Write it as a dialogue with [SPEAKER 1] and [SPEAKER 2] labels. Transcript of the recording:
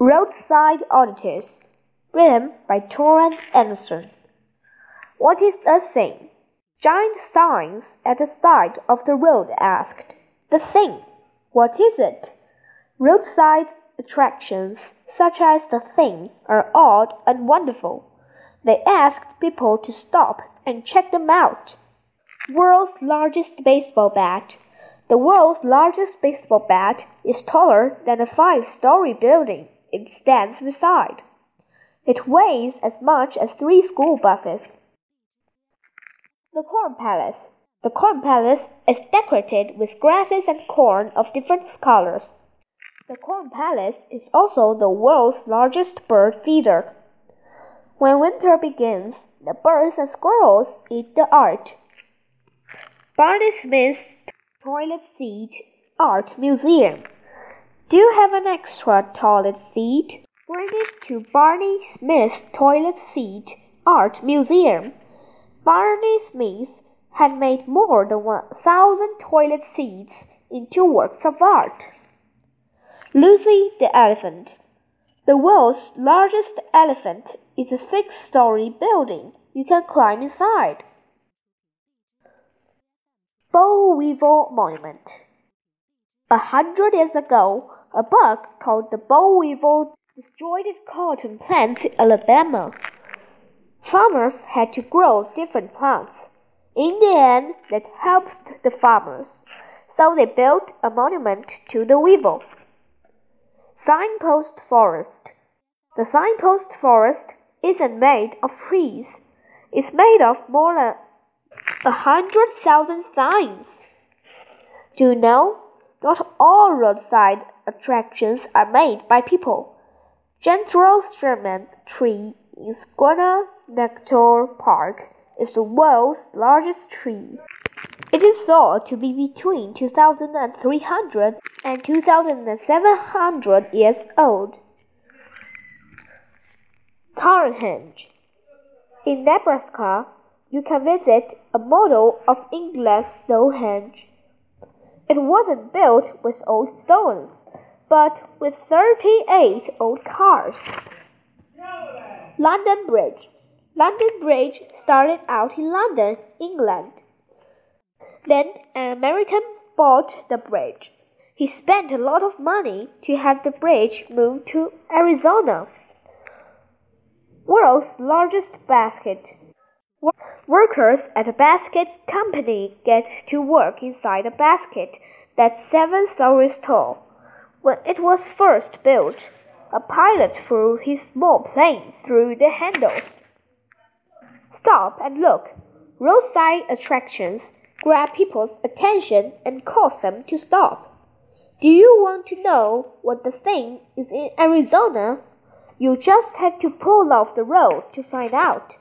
[SPEAKER 1] Roadside Oddities, written by Torrance Anderson. What is a thing? Giant signs at the side of the road asked. The thing. What is it? Roadside attractions, such as the thing, are odd and wonderful. They asked people to stop and check them out. World's largest baseball bat. The world's largest baseball bat is taller than a five story building it stands beside. It weighs as much as three school buses. The Corn Palace. The Corn Palace is decorated with grasses and corn of different colors. The Corn Palace is also the world's largest bird feeder. When winter begins, the birds and squirrels eat the art. Barney Smith's Toilet Seat Art Museum. Do you have an extra toilet seat? Bring it to Barney Smith's Toilet Seat Art Museum. Barney Smith had made more than one thousand toilet seats into works of art. Lucy the Elephant. The world's largest elephant is a six story building. You can climb inside. Boll Weevil Monument. A hundred years ago, a bug called the boll weevil destroyed cotton plants in Alabama. Farmers had to grow different plants. In the end, that helped the farmers, so they built a monument to the weevil. Signpost Forest. The signpost forest isn't made of trees. It's made of more than a hundred thousand signs. Do you know? Not all roadside attractions are made by people. General Sherman Tree in Sequoia National Park is the world's largest tree. It is thought to be between 2,300 and 2,700 years old. Carnhenge. In Nebraska, you can visit a model of England's Stonehenge. It wasn't built with old stones, but with 38 old cars. London Bridge. London Bridge started out in London, England. Then an American bought the bridge. He spent a lot of money to have the bridge moved to Arizona. World's largest basket. Workers at a basket company get to work inside a basket that's seven stories tall. When it was first built, a pilot flew his small plane through the handles. Stop and look. Roadside attractions grab people's attention and cause them to stop. Do you want to know what the thing is in Arizona? You just have to pull off the road to find out.